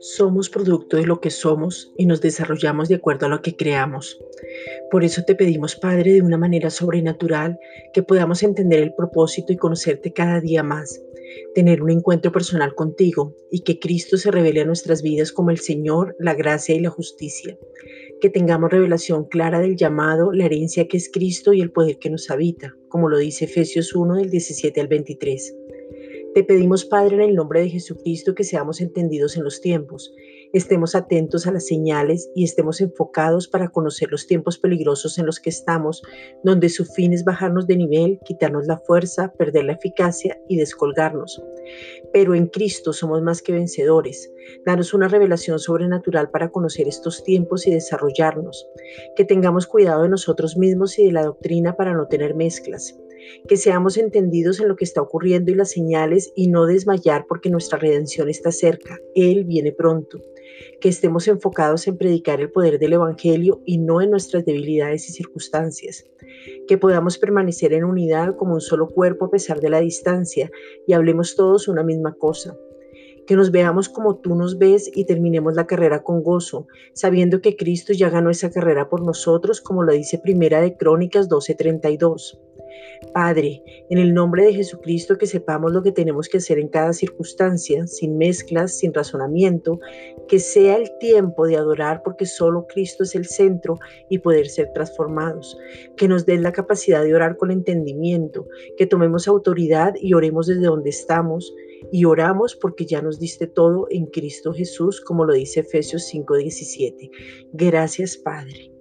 Somos producto de lo que somos y nos desarrollamos de acuerdo a lo que creamos. Por eso te pedimos, Padre, de una manera sobrenatural, que podamos entender el propósito y conocerte cada día más, tener un encuentro personal contigo y que Cristo se revele a nuestras vidas como el Señor, la gracia y la justicia. Que tengamos revelación clara del llamado, la herencia que es Cristo y el poder que nos habita, como lo dice Efesios 1 del 17 al 23. Te pedimos, Padre, en el nombre de Jesucristo, que seamos entendidos en los tiempos, estemos atentos a las señales y estemos enfocados para conocer los tiempos peligrosos en los que estamos, donde su fin es bajarnos de nivel, quitarnos la fuerza, perder la eficacia y descolgarnos. Pero en Cristo somos más que vencedores. Danos una revelación sobrenatural para conocer estos tiempos y desarrollarnos. Que tengamos cuidado de nosotros mismos y de la doctrina para no tener mezclas que seamos entendidos en lo que está ocurriendo y las señales y no desmayar porque nuestra redención está cerca, Él viene pronto, que estemos enfocados en predicar el poder del Evangelio y no en nuestras debilidades y circunstancias, que podamos permanecer en unidad como un solo cuerpo a pesar de la distancia y hablemos todos una misma cosa. Que nos veamos como tú nos ves y terminemos la carrera con gozo, sabiendo que Cristo ya ganó esa carrera por nosotros, como lo dice Primera de Crónicas 12:32. Padre, en el nombre de Jesucristo que sepamos lo que tenemos que hacer en cada circunstancia, sin mezclas, sin razonamiento, que sea el tiempo de adorar porque solo Cristo es el centro y poder ser transformados, que nos den la capacidad de orar con entendimiento, que tomemos autoridad y oremos desde donde estamos y oramos porque ya nos diste todo en Cristo Jesús, como lo dice Efesios 5:17. Gracias Padre.